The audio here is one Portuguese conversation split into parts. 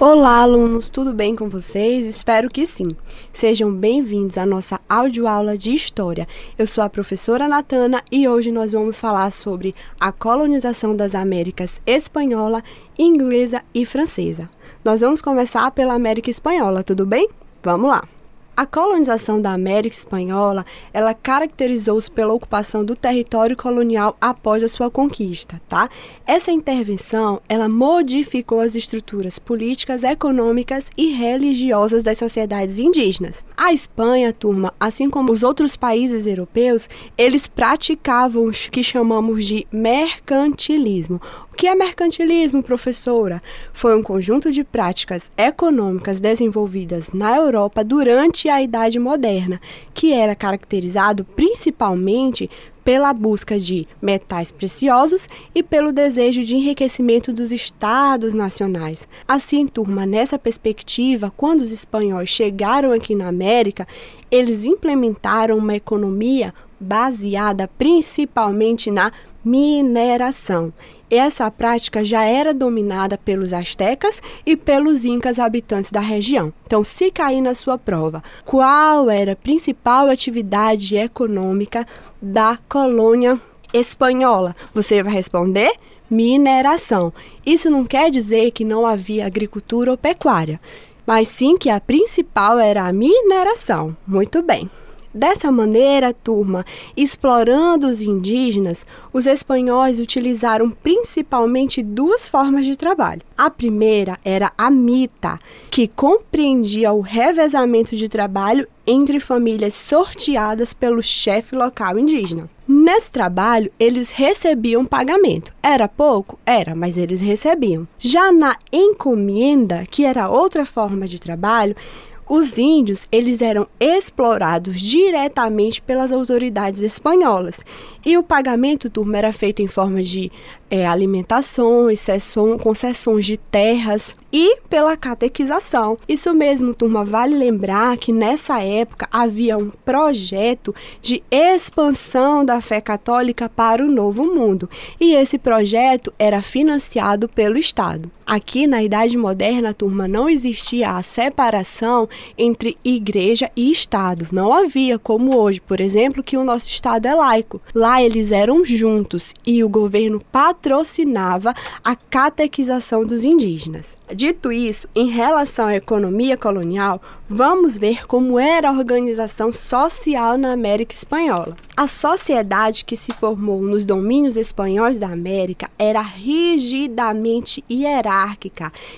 Olá, alunos, tudo bem com vocês? Espero que sim. Sejam bem-vindos à nossa audioaula de História. Eu sou a professora Natana e hoje nós vamos falar sobre a colonização das Américas espanhola, inglesa e francesa. Nós vamos começar pela América Espanhola, tudo bem? Vamos lá! A colonização da América Espanhola, ela caracterizou-se pela ocupação do território colonial após a sua conquista, tá? Essa intervenção, ela modificou as estruturas políticas, econômicas e religiosas das sociedades indígenas. A Espanha, turma, assim como os outros países europeus, eles praticavam o que chamamos de mercantilismo, o que é mercantilismo, professora? Foi um conjunto de práticas econômicas desenvolvidas na Europa durante a Idade Moderna, que era caracterizado principalmente pela busca de metais preciosos e pelo desejo de enriquecimento dos estados nacionais. Assim, turma, nessa perspectiva, quando os espanhóis chegaram aqui na América, eles implementaram uma economia baseada principalmente na mineração. Essa prática já era dominada pelos astecas e pelos incas habitantes da região. Então, se cair na sua prova, qual era a principal atividade econômica da colônia espanhola? Você vai responder mineração. Isso não quer dizer que não havia agricultura ou pecuária, mas sim que a principal era a mineração. Muito bem. Dessa maneira, turma, explorando os indígenas, os espanhóis utilizaram principalmente duas formas de trabalho. A primeira era a mita, que compreendia o revezamento de trabalho entre famílias sorteadas pelo chefe local indígena. Nesse trabalho, eles recebiam pagamento. Era pouco? Era, mas eles recebiam. Já na encomenda, que era outra forma de trabalho, os índios, eles eram explorados diretamente pelas autoridades espanholas. E o pagamento, turma, era feito em forma de é, alimentações, sessão, concessões de terras e pela catequização. Isso mesmo, turma, vale lembrar que nessa época havia um projeto de expansão da fé católica para o Novo Mundo, e esse projeto era financiado pelo Estado. Aqui na Idade Moderna, turma, não existia a separação entre igreja e Estado. Não havia, como hoje, por exemplo, que o nosso Estado é laico. Lá eles eram juntos e o governo patrocinava a catequização dos indígenas. Dito isso, em relação à economia colonial, vamos ver como era a organização social na América Espanhola. A sociedade que se formou nos domínios espanhóis da América era rigidamente hierárquica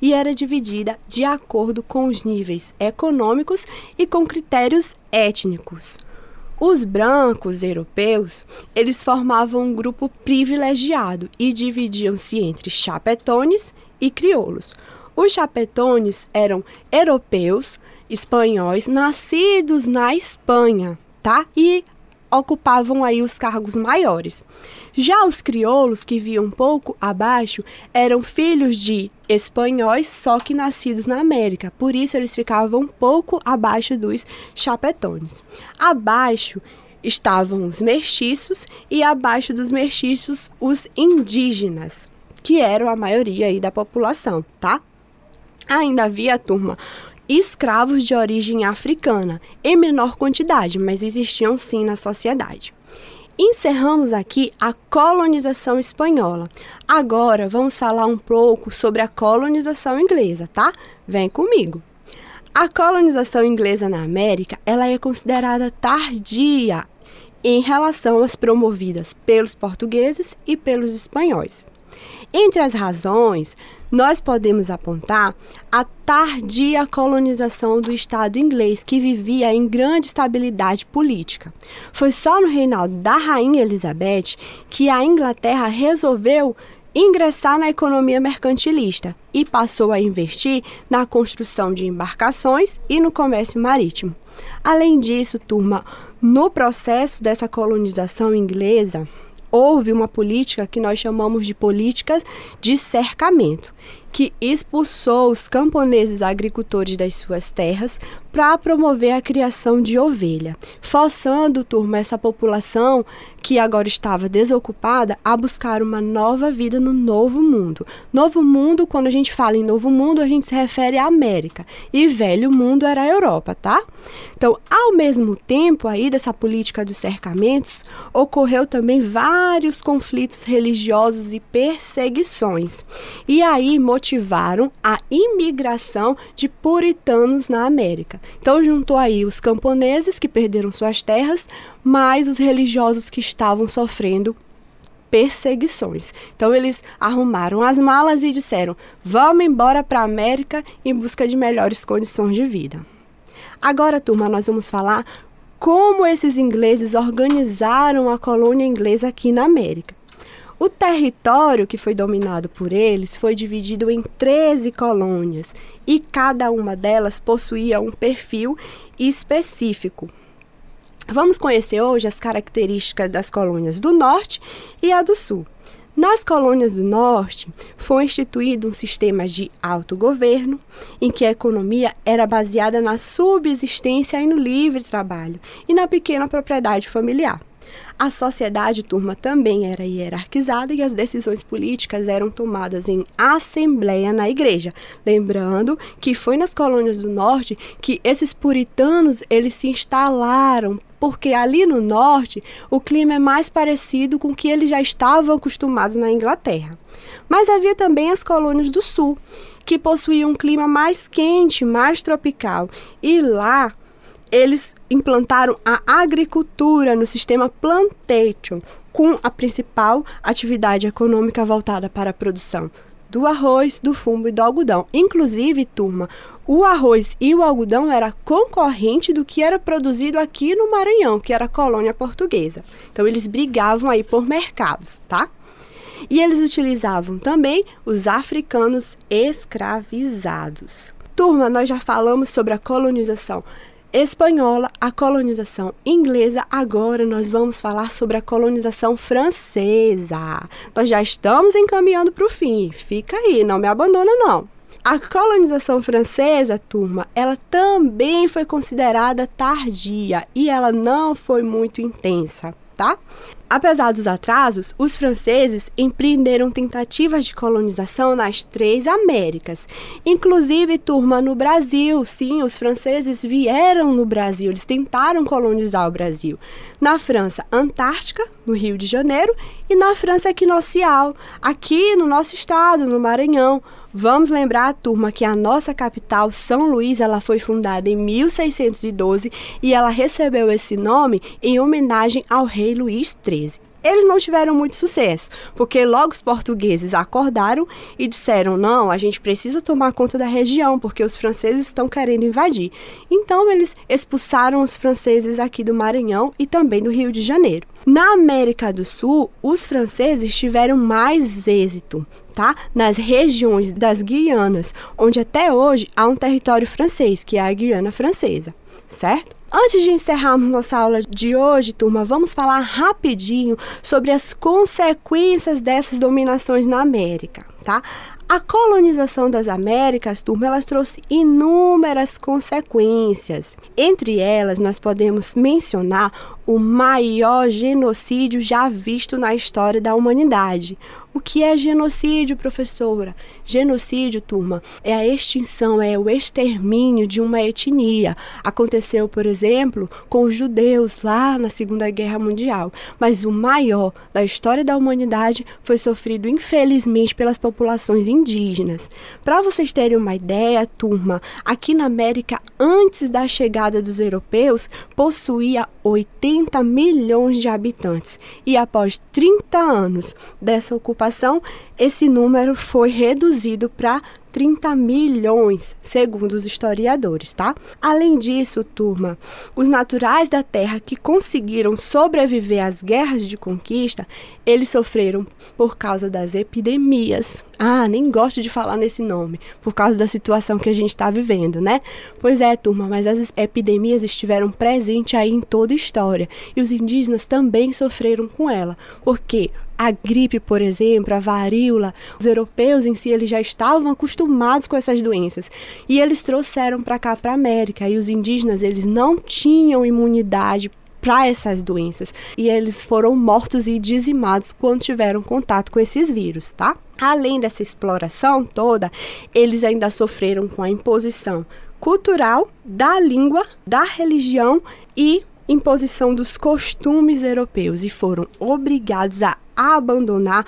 e era dividida de acordo com os níveis econômicos e com critérios étnicos. Os brancos europeus, eles formavam um grupo privilegiado e dividiam-se entre chapetones e crioulos. Os chapetones eram europeus, espanhóis, nascidos na Espanha, tá? E ocupavam aí os cargos maiores. Já os crioulos, que viam um pouco abaixo, eram filhos de espanhóis, só que nascidos na América. Por isso eles ficavam um pouco abaixo dos chapetones. Abaixo estavam os mestiços e abaixo dos mestiços os indígenas, que eram a maioria aí da população, tá? Ainda havia, turma, escravos de origem africana, em menor quantidade, mas existiam sim na sociedade. Encerramos aqui a colonização espanhola. Agora vamos falar um pouco sobre a colonização inglesa, tá? Vem comigo. A colonização inglesa na América, ela é considerada tardia em relação às promovidas pelos portugueses e pelos espanhóis. Entre as razões, nós podemos apontar a tardia colonização do Estado inglês, que vivia em grande estabilidade política. Foi só no reinado da Rainha Elizabeth que a Inglaterra resolveu ingressar na economia mercantilista e passou a investir na construção de embarcações e no comércio marítimo. Além disso, turma, no processo dessa colonização inglesa, houve uma política que nós chamamos de políticas de cercamento. Que expulsou os camponeses agricultores das suas terras para promover a criação de ovelha, forçando, turma, essa população que agora estava desocupada a buscar uma nova vida no novo mundo. Novo mundo, quando a gente fala em novo mundo, a gente se refere à América, e velho mundo era a Europa, tá? Então, ao mesmo tempo aí dessa política dos cercamentos, ocorreu também vários conflitos religiosos e perseguições. E aí motivaram a imigração de puritanos na América. Então juntou aí os camponeses que perderam suas terras, mais os religiosos que estavam sofrendo perseguições. Então eles arrumaram as malas e disseram: "Vamos embora para a América em busca de melhores condições de vida". Agora, turma, nós vamos falar como esses ingleses organizaram a colônia inglesa aqui na América. O território que foi dominado por eles foi dividido em 13 colônias e cada uma delas possuía um perfil específico. Vamos conhecer hoje as características das colônias do Norte e a do Sul. Nas colônias do Norte, foi instituído um sistema de autogoverno, em que a economia era baseada na subsistência e no livre trabalho, e na pequena propriedade familiar. A sociedade turma também era hierarquizada e as decisões políticas eram tomadas em assembleia na igreja. Lembrando que foi nas colônias do norte que esses puritanos eles se instalaram porque ali no norte o clima é mais parecido com o que eles já estavam acostumados na Inglaterra. Mas havia também as colônias do sul, que possuíam um clima mais quente, mais tropical, e lá eles implantaram a agricultura no sistema plantation, com a principal atividade econômica voltada para a produção do arroz, do fumo e do algodão. Inclusive, turma, o arroz e o algodão era concorrente do que era produzido aqui no Maranhão, que era colônia portuguesa. Então eles brigavam aí por mercados, tá? E eles utilizavam também os africanos escravizados. Turma, nós já falamos sobre a colonização espanhola, a colonização inglesa. Agora nós vamos falar sobre a colonização francesa. Nós já estamos encaminhando para o fim. Fica aí, não me abandona não. A colonização francesa, turma, ela também foi considerada tardia e ela não foi muito intensa, tá? Apesar dos atrasos, os franceses empreenderam tentativas de colonização nas três Américas, inclusive turma no Brasil. Sim, os franceses vieram no Brasil, eles tentaram colonizar o Brasil. Na França, Antártica, no Rio de Janeiro, e na França Equinocial, aqui no nosso estado, no Maranhão. Vamos lembrar, turma, que a nossa capital, São Luís, ela foi fundada em 1612 e ela recebeu esse nome em homenagem ao rei Luís XIII. Eles não tiveram muito sucesso, porque logo os portugueses acordaram e disseram: não, a gente precisa tomar conta da região, porque os franceses estão querendo invadir. Então, eles expulsaram os franceses aqui do Maranhão e também do Rio de Janeiro. Na América do Sul, os franceses tiveram mais êxito, tá? Nas regiões das Guianas, onde até hoje há um território francês, que é a Guiana Francesa, certo? Antes de encerrarmos nossa aula de hoje, turma, vamos falar rapidinho sobre as consequências dessas dominações na América, tá? A colonização das Américas, turma, elas trouxe inúmeras consequências. Entre elas, nós podemos mencionar o maior genocídio já visto na história da humanidade, o que é genocídio, professora? Genocídio, turma, é a extinção, é o extermínio de uma etnia. Aconteceu, por exemplo, com os judeus lá na Segunda Guerra Mundial. Mas o maior da história da humanidade foi sofrido, infelizmente, pelas populações indígenas. Para vocês terem uma ideia, turma, aqui na América, antes da chegada dos europeus, possuía 80 milhões de habitantes. E após 30 anos dessa ocupação, esse número foi reduzido para 30 milhões, segundo os historiadores, tá? Além disso, turma, os naturais da Terra que conseguiram sobreviver às guerras de conquista, eles sofreram por causa das epidemias. Ah, nem gosto de falar nesse nome, por causa da situação que a gente está vivendo, né? Pois é, turma, mas as epidemias estiveram presentes aí em toda a história e os indígenas também sofreram com ela, porque A gripe, por exemplo, a varíola, os europeus em si eles já estavam acostumados com essas doenças e eles trouxeram para cá para a América e os indígenas eles não tinham imunidade para essas doenças e eles foram mortos e dizimados quando tiveram contato com esses vírus, tá? Além dessa exploração toda, eles ainda sofreram com a imposição cultural da língua, da religião e imposição dos costumes europeus e foram obrigados a abandonar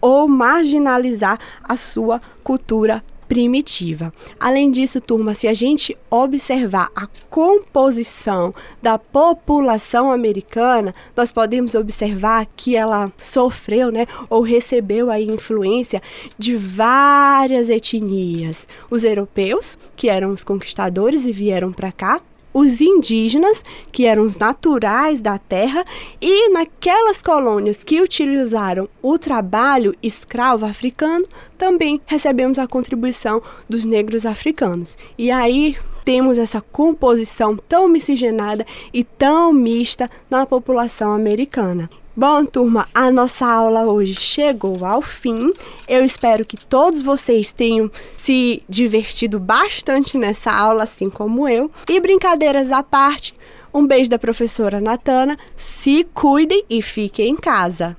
ou marginalizar a sua cultura primitiva. Além disso, turma, se a gente observar a composição da população americana, nós podemos observar que ela sofreu, né, ou recebeu a influência de várias etnias. Os europeus, que eram os conquistadores e vieram para cá, os indígenas, que eram os naturais da terra, e naquelas colônias que utilizaram o trabalho escravo africano, também recebemos a contribuição dos negros africanos. E aí temos essa composição tão miscigenada e tão mista na população americana. Bom, turma, a nossa aula hoje chegou ao fim. Eu espero que todos vocês tenham se divertido bastante nessa aula, assim como eu. E brincadeiras à parte, um beijo da professora Natana. Se cuidem e fiquem em casa.